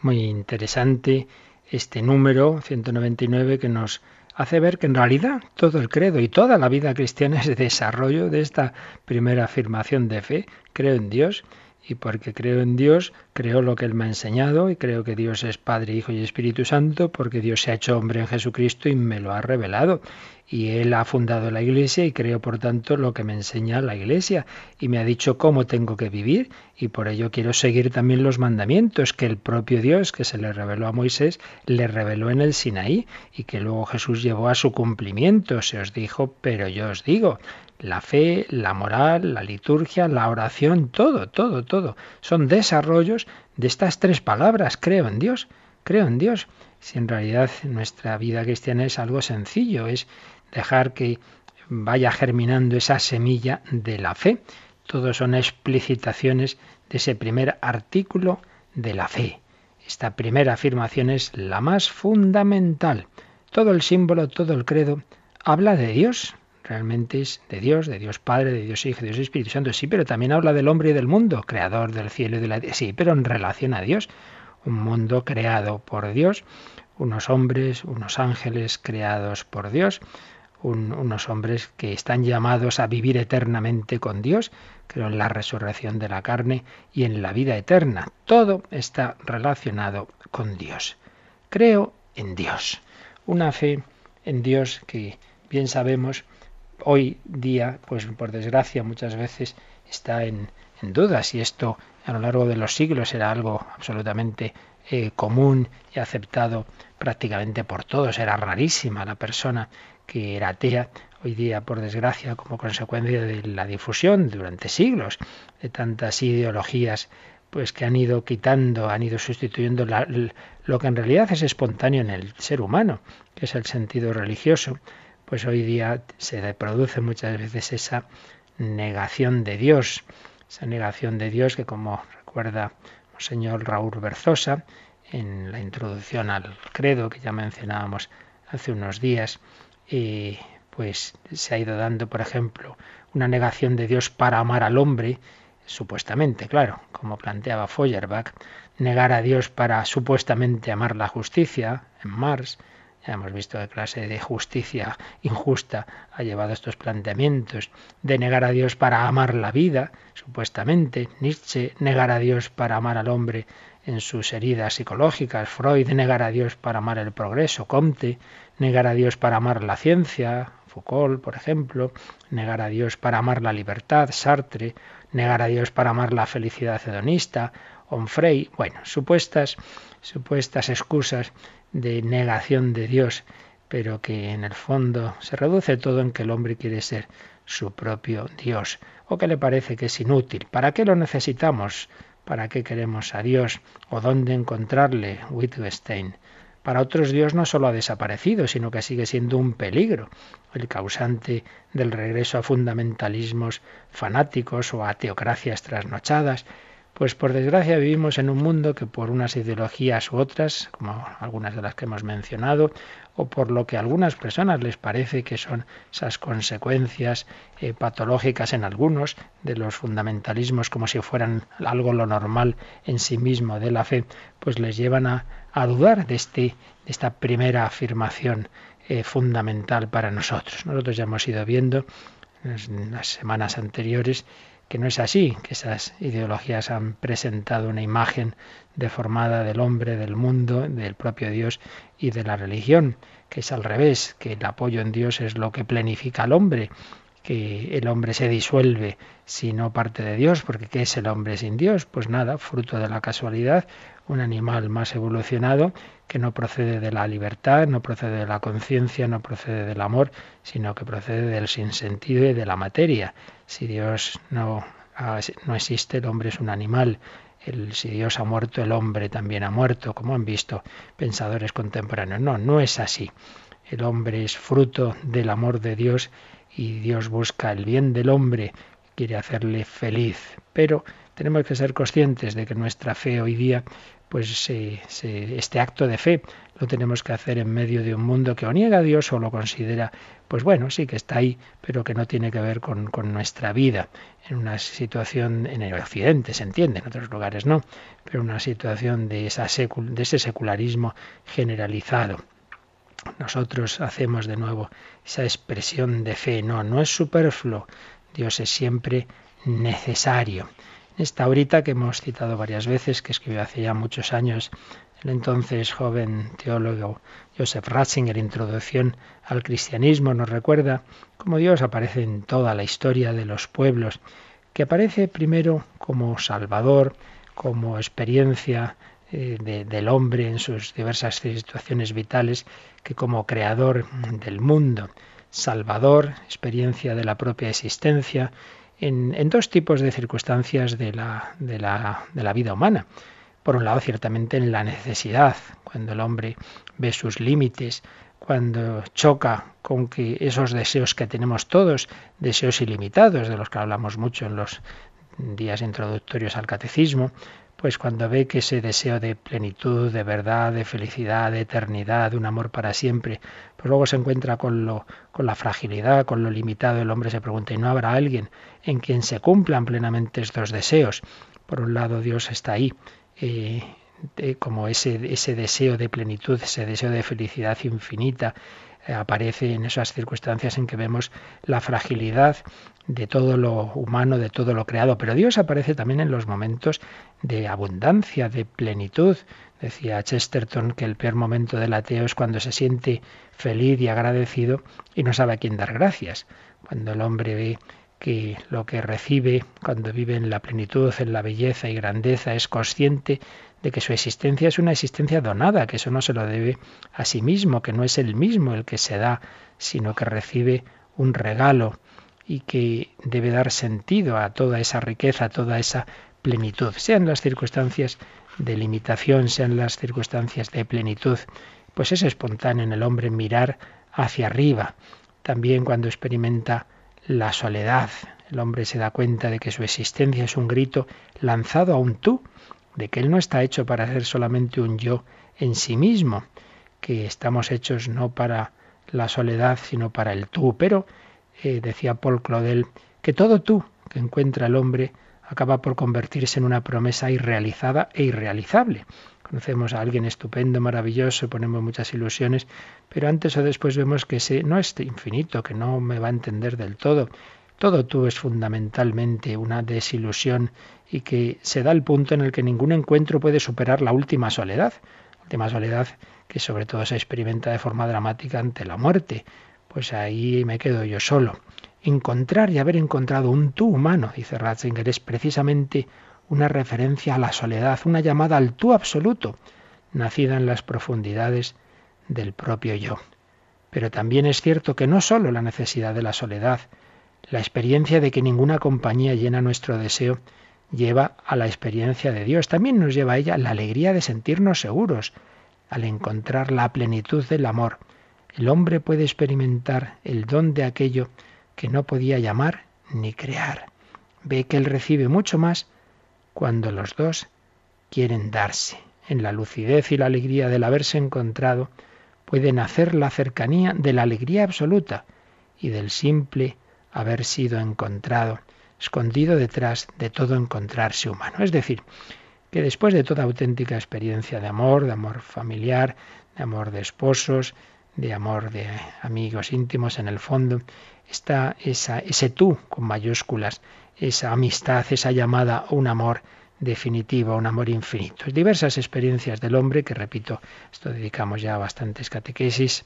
Muy interesante este número 199 que nos hace ver que en realidad todo el credo y toda la vida cristiana [LAUGHS] es desarrollo de esta primera afirmación de fe. Creo en Dios y porque creo en Dios, creo lo que Él me ha enseñado y creo que Dios es Padre, Hijo y Espíritu Santo porque Dios se ha hecho hombre en Jesucristo y me lo ha revelado y Él ha fundado la Iglesia y creo por tanto lo que me enseña la Iglesia y me ha dicho cómo tengo que vivir y por ello quiero seguir también los mandamientos que el propio Dios que se le reveló a Moisés le reveló en el Sinaí y que luego Jesús llevó a su cumplimiento. Se os dijo, pero yo os digo, la fe, la moral, la liturgia, la oración, todo, todo, todo. Son desarrollos de estas tres palabras, creo en Dios, creo en Dios. Si en realidad nuestra vida cristiana es algo sencillo, es dejar que vaya germinando esa semilla de la fe. Todos son explicitaciones de ese primer artículo de la fe. Esta primera afirmación es la más fundamental. Todo el símbolo, todo el credo habla de Dios. Realmente es de Dios, de Dios Padre, de Dios Hijo, de Dios Espíritu Santo. Sí, pero también habla del hombre y del mundo, creador del cielo y de la tierra. Sí, pero en relación a Dios. Un mundo creado por Dios, unos hombres, unos ángeles creados por Dios, unos hombres que están llamados a vivir eternamente con Dios, creo en la resurrección de la carne y en la vida eterna. Todo está relacionado con Dios. Creo en Dios. Una fe en Dios que bien sabemos hoy día, pues por desgracia muchas veces está en, en duda si esto a lo largo de los siglos era algo absolutamente eh, común y aceptado prácticamente por todos. Era rarísima la persona que era atea, hoy día, por desgracia, como consecuencia de la difusión durante siglos de tantas ideologías pues que han ido quitando, han ido sustituyendo lo que en realidad es espontáneo en el ser humano, que es el sentido religioso, pues hoy día se produce muchas veces esa negación de Dios, esa negación de Dios que como recuerda señor Raúl Berzosa en la introducción al credo que ya mencionábamos hace unos días, y pues se ha ido dando, por ejemplo, una negación de Dios para amar al hombre, supuestamente, claro, como planteaba Feuerbach, negar a Dios para supuestamente amar la justicia en Marx. Ya hemos visto qué clase de justicia injusta ha llevado estos planteamientos. De negar a Dios para amar la vida, supuestamente. Nietzsche, negar a Dios para amar al hombre en sus heridas psicológicas. Freud, negar a Dios para amar el progreso. Comte, negar a Dios para amar la ciencia, Foucault, por ejemplo, negar a Dios para amar la libertad, Sartre, negar a Dios para amar la felicidad hedonista, Onfray, bueno, supuestas, supuestas excusas de negación de Dios, pero que en el fondo se reduce todo en que el hombre quiere ser su propio Dios, o que le parece que es inútil. ¿Para qué lo necesitamos? ¿Para qué queremos a Dios? ¿O dónde encontrarle? Wittgenstein. Para otros Dios no solo ha desaparecido, sino que sigue siendo un peligro, el causante del regreso a fundamentalismos fanáticos o a teocracias trasnochadas. Pues por desgracia vivimos en un mundo que por unas ideologías u otras, como algunas de las que hemos mencionado, o por lo que a algunas personas les parece que son esas consecuencias eh, patológicas en algunos de los fundamentalismos como si fueran algo lo normal en sí mismo de la fe, pues les llevan a, dudar de, este, de esta primera afirmación eh, fundamental para nosotros. Nosotros ya hemos ido viendo en las semanas anteriores que no es así, que esas ideologías han presentado una imagen deformada del hombre, del mundo, del propio Dios y de la religión, que es al revés, que el apoyo en Dios es lo que planifica al hombre, que el hombre se disuelve si no parte de Dios, porque ¿qué es el hombre sin Dios? Pues nada, fruto de la casualidad, un animal más evolucionado que no procede de la libertad, no procede de la conciencia, no procede del amor, sino que procede del sinsentido y de la materia. Si Dios no, no existe, el hombre es un animal. El, si Dios ha muerto, el hombre también ha muerto, como han visto pensadores contemporáneos. No, no es así. El hombre es fruto del amor de Dios y Dios busca el bien del hombre, quiere hacerle feliz. Pero tenemos que ser conscientes de que nuestra fe hoy día, pues este acto de fe lo tenemos que hacer en medio de un mundo que o niega a Dios o lo considera, pues bueno, sí que está ahí, pero que no tiene que ver con, nuestra vida. En una situación, en el occidente se entiende, en otros lugares no, pero una situación de, ese secularismo generalizado nosotros hacemos de nuevo esa expresión de fe. No, no es superfluo. Dios es siempre necesario. Esta ahorita que hemos citado varias veces, que escribió hace ya muchos años el entonces joven teólogo Joseph Ratzinger, Introducción al Cristianismo, nos recuerda cómo Dios aparece en toda la historia de los pueblos, que aparece primero como Salvador, como experiencia eh, del hombre en sus diversas situaciones vitales, que como creador del mundo, Salvador, experiencia de la propia existencia, en, dos tipos de circunstancias de la, de, la, de la vida humana. Por un lado, ciertamente en la necesidad, cuando el hombre ve sus límites, cuando choca con que esos deseos que tenemos todos, deseos ilimitados, de los que hablamos mucho en los días introductorios al catecismo, pues cuando ve que ese deseo de plenitud, de verdad, de felicidad, de eternidad, de un amor para siempre, pues luego se encuentra con, lo, con la fragilidad, con lo limitado, el hombre se pregunta, ¿y no habrá alguien en quien se cumplan plenamente estos deseos? Por un lado, Dios está ahí, eh, como ese, ese deseo de plenitud, ese deseo de felicidad infinita, aparece en esas circunstancias en que vemos la fragilidad de todo lo humano, de todo lo creado. Pero Dios aparece también en los momentos de abundancia, de plenitud. Decía Chesterton que el peor momento del ateo es cuando se siente feliz y agradecido y no sabe a quién dar gracias. Cuando el hombre ve que lo que recibe cuando vive en la plenitud, en la belleza y grandeza, es consciente de que su existencia es una existencia donada, que eso no se lo debe a sí mismo, que no es él mismo el que se da, sino que recibe un regalo y que debe dar sentido a toda esa riqueza, a toda esa plenitud, sean las circunstancias de limitación, sean las circunstancias de plenitud, pues es espontáneo en el hombre mirar hacia arriba. También cuando experimenta la soledad, el hombre se da cuenta de que su existencia es un grito lanzado a un tú, de que Él no está hecho para ser solamente un yo en sí mismo, que estamos hechos no para la soledad, sino para el tú. Pero, eh, decía Paul Claudel, que todo tú que encuentra el hombre acaba por convertirse en una promesa irrealizada e irrealizable. Conocemos a alguien estupendo, maravilloso, ponemos muchas ilusiones, pero antes o después vemos que ese no es infinito, que no me va a entender del todo. Todo tú es fundamentalmente una desilusión y que se da el punto en el que ningún encuentro puede superar la última soledad, última soledad que sobre todo se experimenta de forma dramática ante la muerte. Pues ahí me quedo yo solo. Encontrar y haber encontrado un tú humano, dice Ratzinger, es precisamente una referencia a la soledad, una llamada al tú absoluto, nacida en las profundidades del propio yo. Pero también es cierto que no sólo la necesidad de la soledad, la experiencia de que ninguna compañía llena nuestro deseo lleva a la experiencia de Dios. También nos lleva a ella la alegría de sentirnos seguros al encontrar la plenitud del amor. El hombre puede experimentar el don de aquello que no podía llamar ni crear. Ve que él recibe mucho más cuando los dos quieren darse. En la lucidez y la alegría del haberse encontrado puede nacer la cercanía de la alegría absoluta y del simple haber sido encontrado escondido detrás de todo encontrarse humano. Es decir, que después de toda auténtica experiencia de amor, de amor familiar, de amor de esposos, de amor de amigos íntimos, en el fondo está esa, ese tú con mayúsculas, esa amistad, esa llamada a un amor definitivo, un amor infinito. Diversas experiencias del hombre, que repito, esto dedicamos ya bastantes catequesis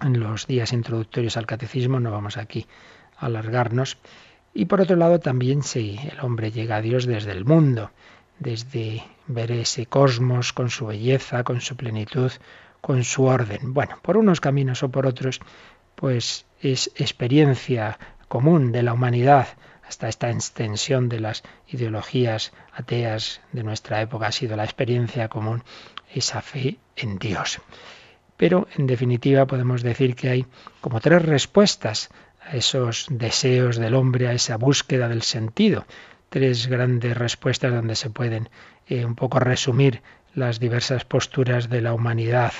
en los días introductorios al catecismo, no vamos aquí a alargarnos. Y por otro lado también si el hombre llega a Dios desde el mundo, desde ver ese cosmos con su belleza, con su plenitud, con su orden. Bueno, por unos caminos o por otros, pues es experiencia común de la humanidad hasta esta extensión de las ideologías ateas de nuestra época ha sido la experiencia común, esa fe en Dios. Pero en definitiva podemos decir que hay como tres respuestas a esos deseos del hombre, a esa búsqueda del sentido. Tres grandes respuestas donde se pueden eh, un poco resumir las diversas posturas de la humanidad,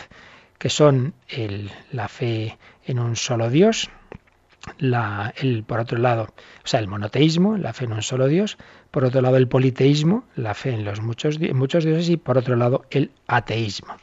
que son el, la fe en un solo Dios, la, el, por otro lado, o sea, el monoteísmo, la fe en un solo Dios, por otro lado el politeísmo, la fe en los muchos, muchos dioses, y por otro lado el ateísmo.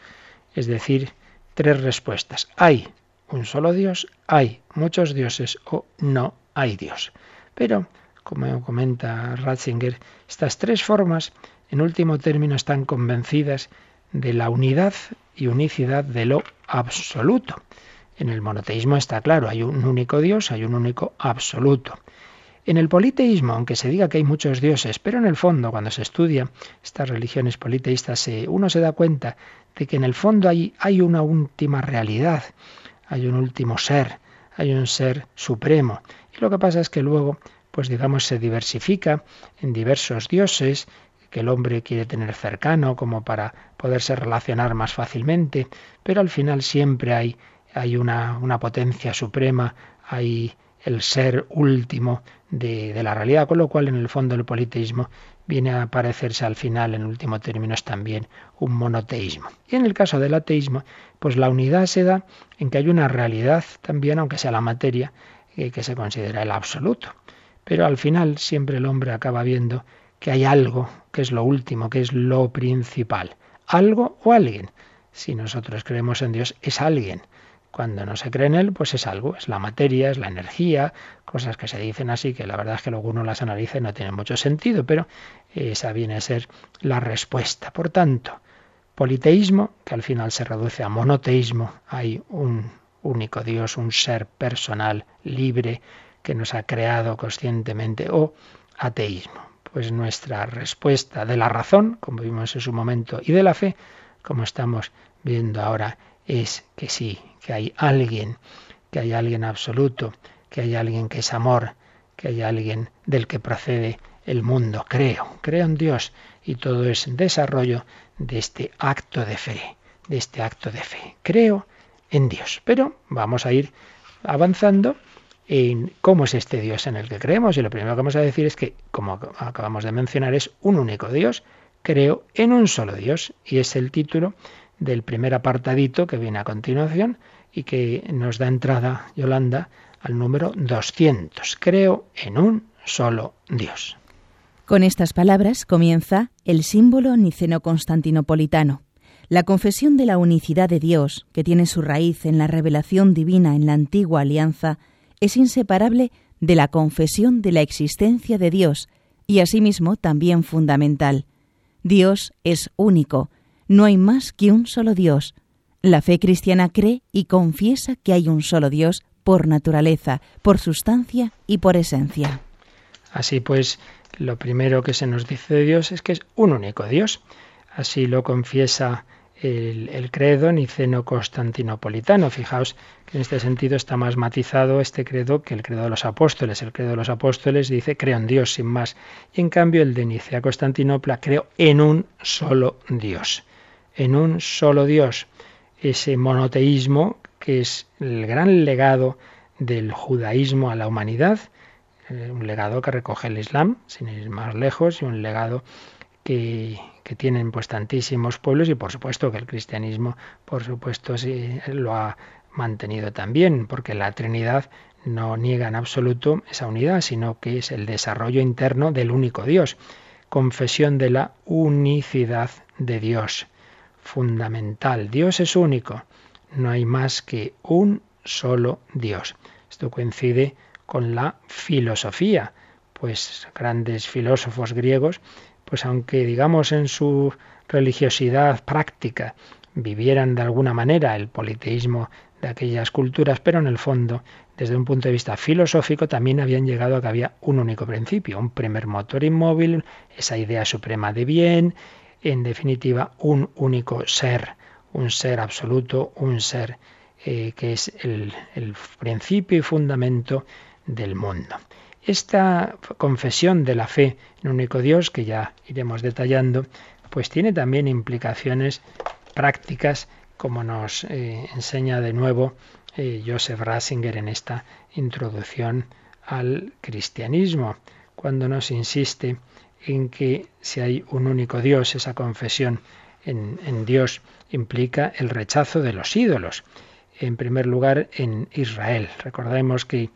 Es decir, tres respuestas. Hay un solo Dios, hay muchos dioses o no hay Dios. Pero, como comenta Ratzinger, estas tres formas, en último término, están convencidas de la unidad y unicidad de lo absoluto. En el monoteísmo está claro, hay un único Dios, hay un único absoluto. En el politeísmo, aunque se diga que hay muchos dioses, pero en el fondo, cuando se estudia estas religiones politeístas, uno se da cuenta de que en el fondo hay, hay una última realidad, hay un último ser, hay un ser supremo. Y lo que pasa es que luego, pues digamos, se diversifica en diversos dioses que el hombre quiere tener cercano como para poderse relacionar más fácilmente, pero al final siempre hay, hay una, una potencia suprema, hay el ser último de, la realidad, con lo cual en el fondo el politeísmo viene a parecerse al final, en último término, es también un monoteísmo. Y en el caso del ateísmo, pues la unidad se da en que hay una realidad también, aunque sea la materia, eh, que se considera el absoluto. Pero al final siempre el hombre acaba viendo que hay algo que es lo último, que es lo principal. Algo o alguien. Si nosotros creemos en Dios, es alguien. Cuando no se cree en él, pues es algo, es la materia, es la energía, cosas que se dicen así que la verdad es que luego uno las analiza y no tiene mucho sentido, pero esa viene a ser la respuesta. Por tanto, politeísmo, que al final se reduce a monoteísmo, hay un único Dios, un ser personal, libre, que nos ha creado conscientemente, o ateísmo. Pues nuestra respuesta de la razón, como vimos en su momento, y de la fe, como estamos viendo ahora, es que sí, que hay alguien, que hay alguien absoluto, que hay alguien que es amor, que hay alguien del que procede el mundo. Creo, creo en Dios y todo es desarrollo de este acto de fe, de este acto de fe. Creo en Dios. Pero vamos a ir avanzando en cómo es este Dios en el que creemos. Y lo primero que vamos a decir es que, como acabamos de mencionar, es un único Dios. Creo en un solo Dios. Y es el título del primer apartadito que viene a continuación y que nos da entrada, Yolanda, al número 200. Creo en un solo Dios. Con estas palabras comienza el símbolo niceno-constantinopolitano, la confesión de la unicidad de Dios, que tiene su raíz en la revelación divina en la antigua alianza, es inseparable de la confesión de la existencia de Dios y asimismo también fundamental. Dios es único, no hay más que un solo Dios. La fe cristiana cree y confiesa que hay un solo Dios por naturaleza, por sustancia y por esencia. Así pues, lo primero que se nos dice de Dios es que es un único Dios. Así lo confiesa el, el, credo niceno-constantinopolitano. Fijaos que en este sentido está más matizado este credo que el credo de los apóstoles. El credo de los apóstoles dice creo en Dios sin más. Y en cambio el de Nicea-Constantinopla creo en un solo Dios en un solo Dios. Ese monoteísmo que es el gran legado del judaísmo a la humanidad, eh, un legado que recoge el Islam, sin ir más lejos, y un legado que, que, tienen pues tantísimos pueblos y por supuesto que el cristianismo, por supuesto, lo ha mantenido también, porque la Trinidad no niega en absoluto esa unidad, sino que es el desarrollo interno del único Dios, confesión de la unicidad de Dios fundamental. Dios es único. No hay más que un solo Dios. Esto coincide con la filosofía, pues grandes filósofos griegos, pues aunque digamos en su religiosidad práctica vivieran de alguna manera el politeísmo de aquellas culturas, pero en el fondo, desde un punto de vista filosófico, también habían llegado a que había un único principio, un primer motor inmóvil, esa idea suprema de bien, en definitiva, un único ser, un ser absoluto, un ser eh, que es el, principio y fundamento del mundo. Esta confesión de la fe en único Dios, que ya iremos detallando, pues tiene también implicaciones prácticas, como nos eh, enseña de nuevo eh, Joseph Ratzinger en esta introducción al cristianismo, cuando nos insiste en que si hay un único Dios, esa confesión en, Dios implica el rechazo de los ídolos. En primer lugar, en Israel. Recordemos que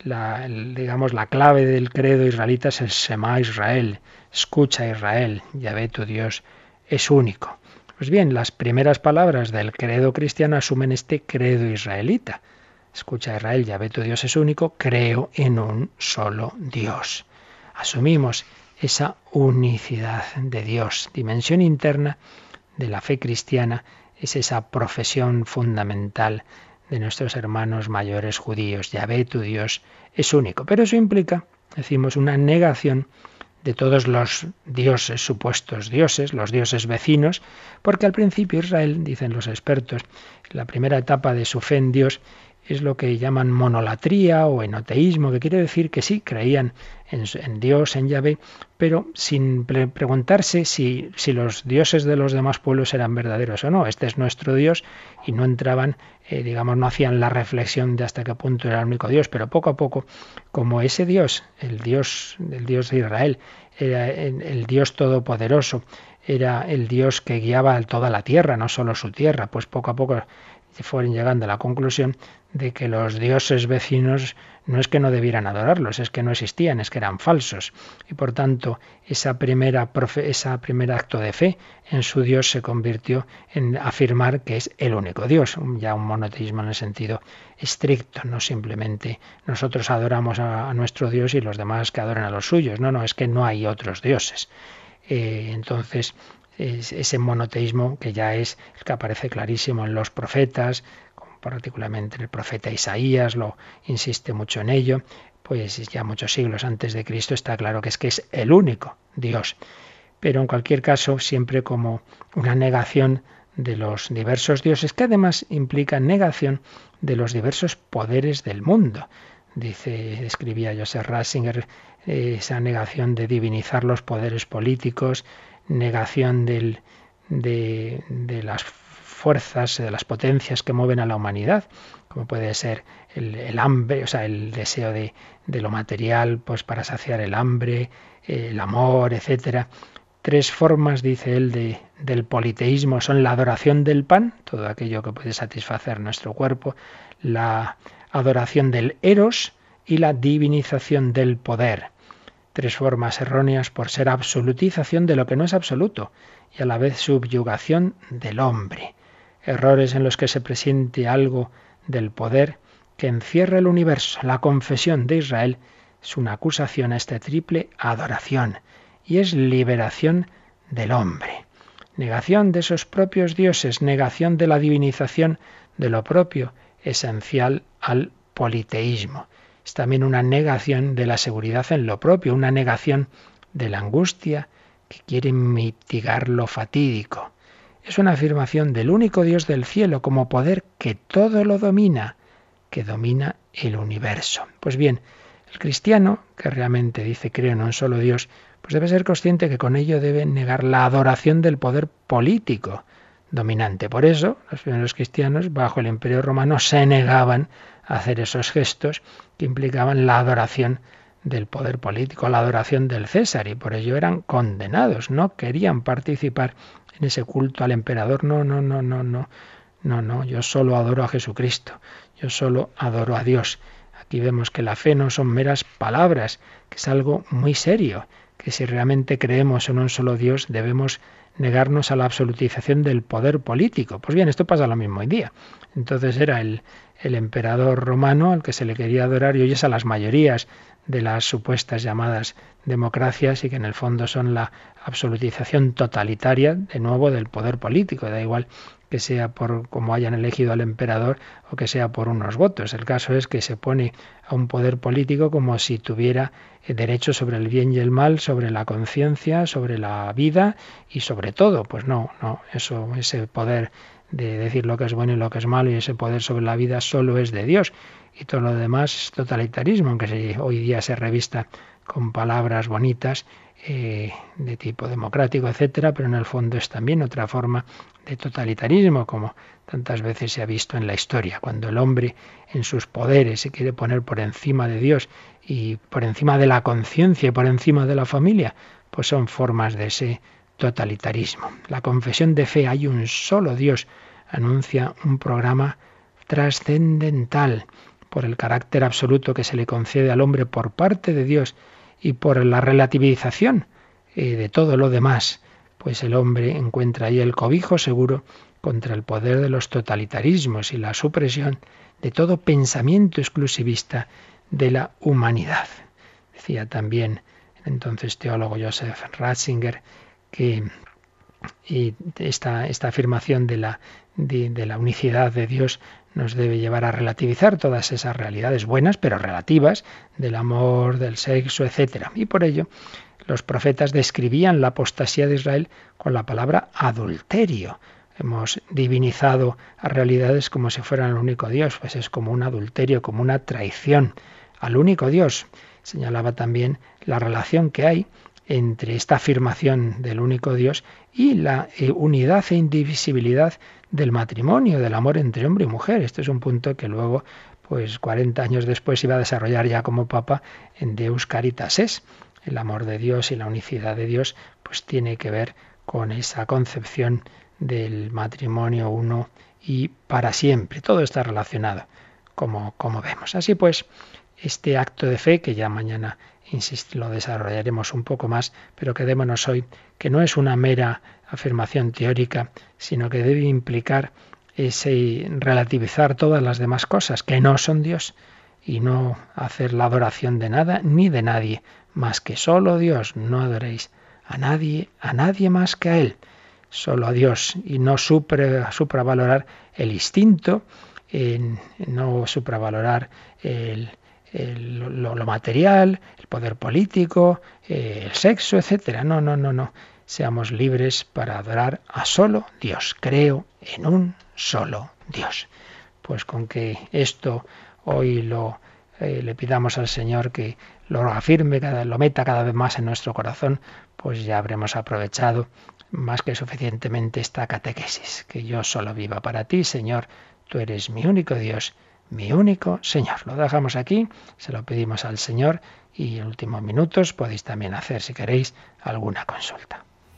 la, digamos, la clave del credo israelita es el Shema Israel, escucha Israel, ve tu Dios es único. Pues bien, las primeras palabras del credo cristiano asumen este credo israelita. Escucha Israel, ve tu Dios es único, creo en un solo Dios. Asumimos esa unicidad de Dios, dimensión interna de la fe cristiana, es esa profesión fundamental de nuestros hermanos mayores judíos. ve tu Dios, es único. Pero eso implica, decimos, una negación de todos los dioses, supuestos dioses, los dioses vecinos, porque al principio Israel, dicen los expertos, la primera etapa de su fe en Dios es lo que llaman monolatría o enoteísmo, que quiere decir que sí, creían en, Dios, en Yahvé, pero sin preguntarse si, si, los dioses de los demás pueblos eran verdaderos o no. Este es nuestro Dios y no entraban, eh, digamos, no hacían la reflexión de hasta qué punto era el único Dios, pero poco a poco, como ese Dios, el Dios, el Dios de Israel, era el Dios todopoderoso, era el Dios que guiaba toda la tierra, no solo su tierra, pues poco a poco fueron llegando a la conclusión de que los dioses vecinos no es que no debieran adorarlos, es que no existían, es que eran falsos. Y por tanto, esa primera, esa primer acto de fe en su Dios se convirtió en afirmar que es el único Dios, ya un monoteísmo en el sentido estricto, no simplemente nosotros adoramos a, nuestro Dios y los demás que adoran a los suyos, no, no, es que no hay otros dioses. Eh, entonces, ese monoteísmo que ya es el que aparece clarísimo en los profetas, particularmente el profeta Isaías lo insiste mucho en ello, pues ya muchos siglos antes de Cristo está claro que es que es el único Dios. Pero en cualquier caso, siempre como una negación de los diversos dioses, que además implica negación de los diversos poderes del mundo. Dice, escribía Joseph Ratzinger, esa negación de divinizar los poderes políticos, negación del, de, de las fuerzas, de las potencias que mueven a la humanidad, como puede ser el, hambre, o sea, el deseo de, lo material, pues para saciar el hambre, el amor, etcétera. Tres formas, dice él, de, del politeísmo son la adoración del pan, todo aquello que puede satisfacer nuestro cuerpo, la adoración del eros y la divinización del poder. Tres formas erróneas por ser absolutización de lo que no es absoluto y a la vez subyugación del hombre errores en los que se presiente algo del poder que encierra el universo. La confesión de Israel es una acusación a esta triple adoración y es liberación del hombre. Negación de esos propios dioses, negación de la divinización de lo propio, esencial al politeísmo. Es también una negación de la seguridad en lo propio, una negación de la angustia que quiere mitigar lo fatídico es una afirmación del único Dios del cielo como poder que todo lo domina, que domina el universo. Pues bien, el cristiano, que realmente dice creo en un solo Dios, pues debe ser consciente que con ello debe negar la adoración del poder político dominante. Por eso, los primeros cristianos, bajo el imperio romano, se negaban a hacer esos gestos que implicaban la adoración del poder político, la adoración del César, y por ello eran condenados, no querían participar en ese culto al emperador. No, no, no, no, no. No, no, yo solo adoro a Jesucristo, yo solo adoro a Dios. Aquí vemos que la fe no son meras palabras, que es algo muy serio, que si realmente creemos en un solo Dios debemos negarnos a la absolutización del poder político. Pues bien, esto pasa lo mismo hoy día. Entonces era el, el emperador romano al que se le quería adorar y hoy es a las mayorías de las supuestas llamadas democracias y que en el fondo son la absolutización totalitaria, de nuevo, del poder político. Da igual que sea por como hayan elegido al emperador o que sea por unos votos. El caso es que se pone a un poder político como si tuviera eh, derecho sobre el bien y el mal, sobre la conciencia, sobre la vida y sobre todo. Pues no, no, eso, ese poder de decir lo que es bueno y lo que es malo y ese poder sobre la vida solo es de Dios y todo lo demás es totalitarismo, aunque hoy día se revista con palabras bonitas eh, de tipo democrático, etcétera, pero en el fondo es también otra forma de totalitarismo, como tantas veces se ha visto en la historia, cuando el hombre en sus poderes se quiere poner por encima de Dios y por encima de la conciencia y por encima de la familia, pues son formas de ese totalitarismo. La confesión de fe, hay un solo Dios, anuncia un programa trascendental por el carácter absoluto que se le concede al hombre por parte de Dios y por la relativización eh, de todo lo demás, pues el hombre encuentra ahí el cobijo seguro contra el poder de los totalitarismos y la supresión de todo pensamiento exclusivista de la humanidad. Decía también el entonces teólogo Joseph Ratzinger que y esta, esta afirmación de la, de, la unicidad de Dios nos debe llevar a relativizar todas esas realidades buenas, pero relativas, del amor, del sexo, etc. Y por ello, los profetas describían la apostasía de Israel con la palabra adulterio. Hemos divinizado a realidades como si fueran el único Dios, pues es como un adulterio, como una traición al único Dios. Señalaba también la relación que hay entre esta afirmación del único Dios y la eh, unidad e indivisibilidad del matrimonio, del amor entre hombre y mujer. Este es un punto que luego, pues 40 años después, iba a desarrollar ya como Papa en Deus Caritas Es. El amor de Dios y la unicidad de Dios, pues tiene que ver con esa concepción del matrimonio uno y para siempre. Todo está relacionado, como, como vemos. Así pues, este acto de fe, que ya mañana insisto, lo desarrollaremos un poco más, pero quedémonos hoy que no es una mera afirmación teórica, sino que debe implicar ese relativizar todas las demás cosas que no son Dios y no hacer la adoración de nada ni de nadie más que solo Dios. No adoréis a nadie, a nadie más que a Él, solo a Dios y no supravalorar el instinto, en, no supravalorar el, lo, material, el poder político, eh, el sexo, etcétera. No, no, no, no. Seamos libres para adorar a solo Dios. Creo en un solo Dios. Pues con que esto hoy lo eh, le pidamos al Señor que lo afirme, lo meta cada vez más en nuestro corazón, pues ya habremos aprovechado más que suficientemente esta catequesis. Que yo solo viva para ti, Señor. Tú eres mi único Dios mi único Señor. Lo dejamos aquí, se lo pedimos al Señor y en últimos minutos podéis también hacer, si queréis, alguna consulta.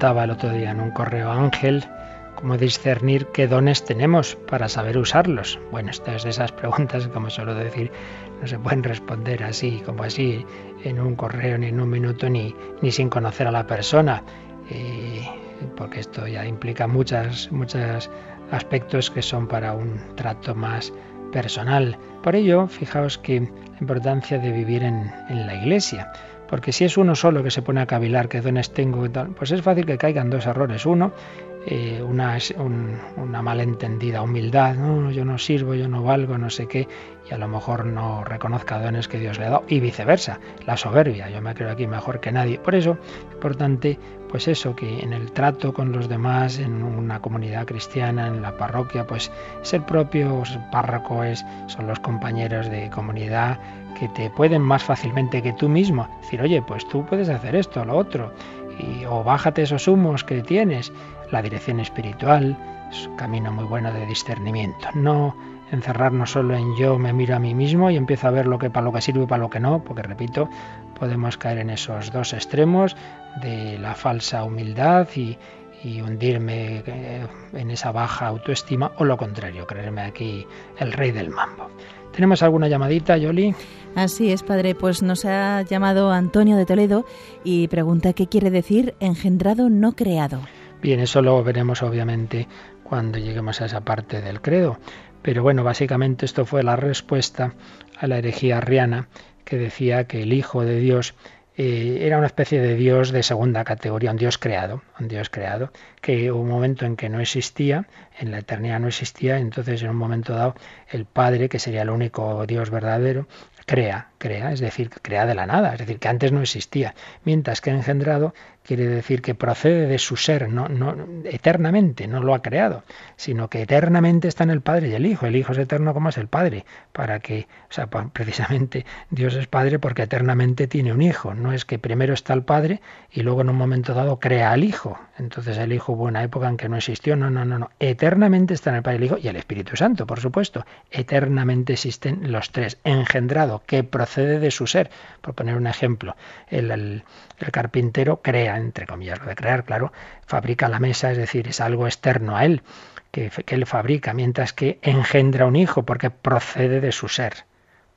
preguntaba el otro día en un correo Ángel, cómo discernir qué dones tenemos para saber usarlos. Bueno, estas de esas preguntas, como suelo decir, no se pueden responder así, como así, en un correo, ni en un minuto, ni, ni sin conocer a la persona, eh, porque esto ya implica muchas, muchos aspectos que son para un trato más personal. Por ello, fijaos que la importancia de vivir en, en la iglesia. Porque si es uno solo que se pone a cavilar qué dones tengo, pues es fácil que caigan dos errores. Uno, eh, una, una malentendida humildad, ¿no? yo no sirvo, yo no valgo, no sé qué, y a lo mejor no reconozca dones que Dios le ha dado, y viceversa, la soberbia, yo me creo aquí mejor que nadie. Por eso, es importante, pues eso, que en el trato con los demás, en una comunidad cristiana, en la parroquia, pues es el propio párroco, es, son los compañeros de comunidad que te pueden más fácilmente que tú mismo decir, oye, pues tú puedes hacer esto, lo otro, y, o bájate esos humos que tienes la dirección espiritual, es un camino muy bueno de discernimiento. No encerrarnos solo en yo me miro a mí mismo y empiezo a ver lo que para lo que sirve y para lo que no, porque repito, podemos caer en esos dos extremos de la falsa humildad y, y hundirme eh, en esa baja autoestima o lo contrario, creerme aquí el rey del mambo. ¿Tenemos alguna llamadita, Yoli? Así es, padre. Pues nos ha llamado Antonio de Toledo y pregunta qué quiere decir engendrado no creado. Bien, eso lo veremos obviamente cuando lleguemos a esa parte del credo. Pero bueno, básicamente esto fue la respuesta a la herejía arriana que decía que el Hijo de Dios eh, era una especie de Dios de segunda categoría, un Dios creado, un Dios creado, que hubo un momento en que no existía, en la eternidad no existía, entonces en un momento dado el Padre, que sería el único Dios verdadero, crea, crea, es decir, crea de la nada, es decir, que antes no existía, mientras que engendrado quiere decir que procede de su ser, no, no eternamente, no lo ha creado, sino que eternamente está en el Padre y el Hijo. El Hijo es eterno como es el Padre, para que, o sea, precisamente Dios es Padre porque eternamente tiene un Hijo. No es que primero está el Padre y luego en un momento dado crea al Hijo. Entonces el Hijo hubo una época en que no existió. No, no, no, no. Eternamente está en el Padre y el Hijo y el Espíritu Santo, por supuesto. Eternamente existen los tres. Engendrado, que procede de su ser. Por poner un ejemplo, el, el carpintero crea entre comillas, lo de crear, claro, fabrica la mesa, es decir, es algo externo a él, que, que él fabrica, mientras que engendra un hijo, porque procede de su ser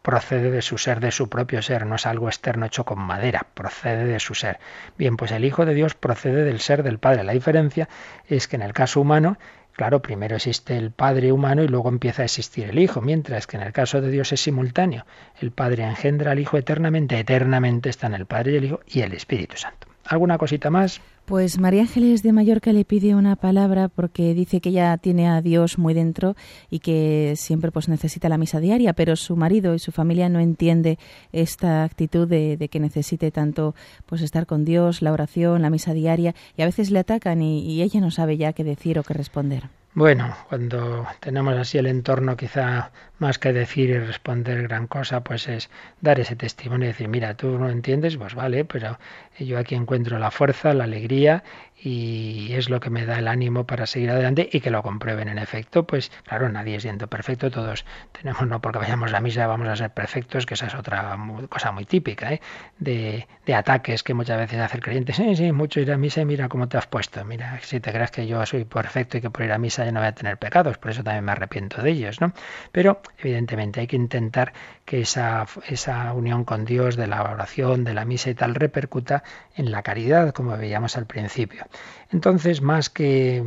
procede de su ser, de su propio ser, no es algo externo hecho con madera, procede de su ser. Bien, pues el Hijo de Dios procede del ser del Padre. La diferencia es que en el caso humano Claro, primero existe el Padre humano y luego empieza a existir el Hijo, mientras que en el caso de Dios es simultáneo. El Padre engendra al Hijo eternamente, eternamente está en el Padre y el Hijo y el Espíritu Santo. ¿Alguna cosita más? Pues María Ángeles de Mallorca le pide una palabra porque dice que ella tiene a Dios muy dentro y que siempre pues necesita la misa diaria, pero su marido y su familia no entiende esta actitud de, que necesite tanto pues estar con Dios, la oración, la misa diaria y a veces le atacan y ella no sabe ya qué decir o qué responder. Bueno, cuando tenemos así el entorno, quizá más que decir y responder gran cosa, pues es dar ese testimonio y decir, mira, tú no entiendes, pues vale, pero yo aquí encuentro la fuerza, la alegría y es lo que me da el ánimo para seguir adelante y que lo comprueben en efecto, pues claro, nadie es siendo perfecto, todos tenemos, no porque vayamos a misa vamos a ser perfectos, que esa es otra cosa muy típica, ¿eh? de, de, ataques que muchas veces hace el creyente, sí, sí, mucho ir a misa y mira cómo te has puesto, mira, si te crees que yo soy perfecto y que por ir a misa ya no voy a tener pecados, por eso también me arrepiento de ellos, ¿no? Pero evidentemente hay que intentar que esa, esa unión con Dios, de la oración, de la misa y tal, repercuta en la caridad, como veíamos al principio. Entonces, más que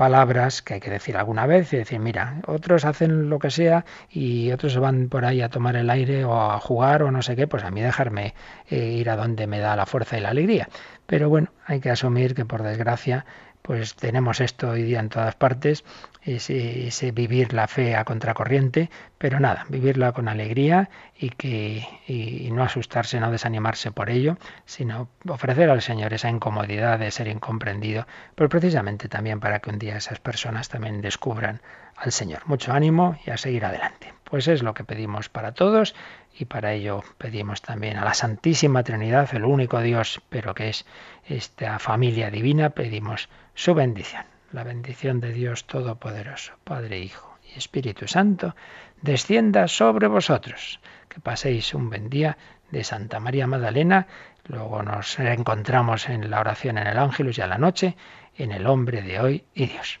palabras que hay que decir alguna vez y decir, mira, otros hacen lo que sea y otros se van por ahí a tomar el aire o a jugar o no sé qué, pues a mí dejarme eh, ir a donde me da la fuerza y la alegría. Pero bueno, hay que asumir que por desgracia pues tenemos esto hoy día en todas partes, ese, vivir la fe a contracorriente, pero nada, vivirla con alegría y que y no asustarse, no desanimarse por ello, sino ofrecer al Señor esa incomodidad de ser incomprendido, pero precisamente también para que un día esas personas también descubran al Señor. Mucho ánimo y a seguir adelante. Pues es lo que pedimos para todos y para ello pedimos también a la Santísima Trinidad, el único Dios, pero que es esta familia divina, pedimos su bendición. La bendición de Dios Todopoderoso, Padre, Hijo y Espíritu Santo, descienda sobre vosotros. Que paséis un buen día de Santa María Magdalena, Luego nos encontramos en la oración en el Ángelus y a la noche en el hombre de hoy y Dios.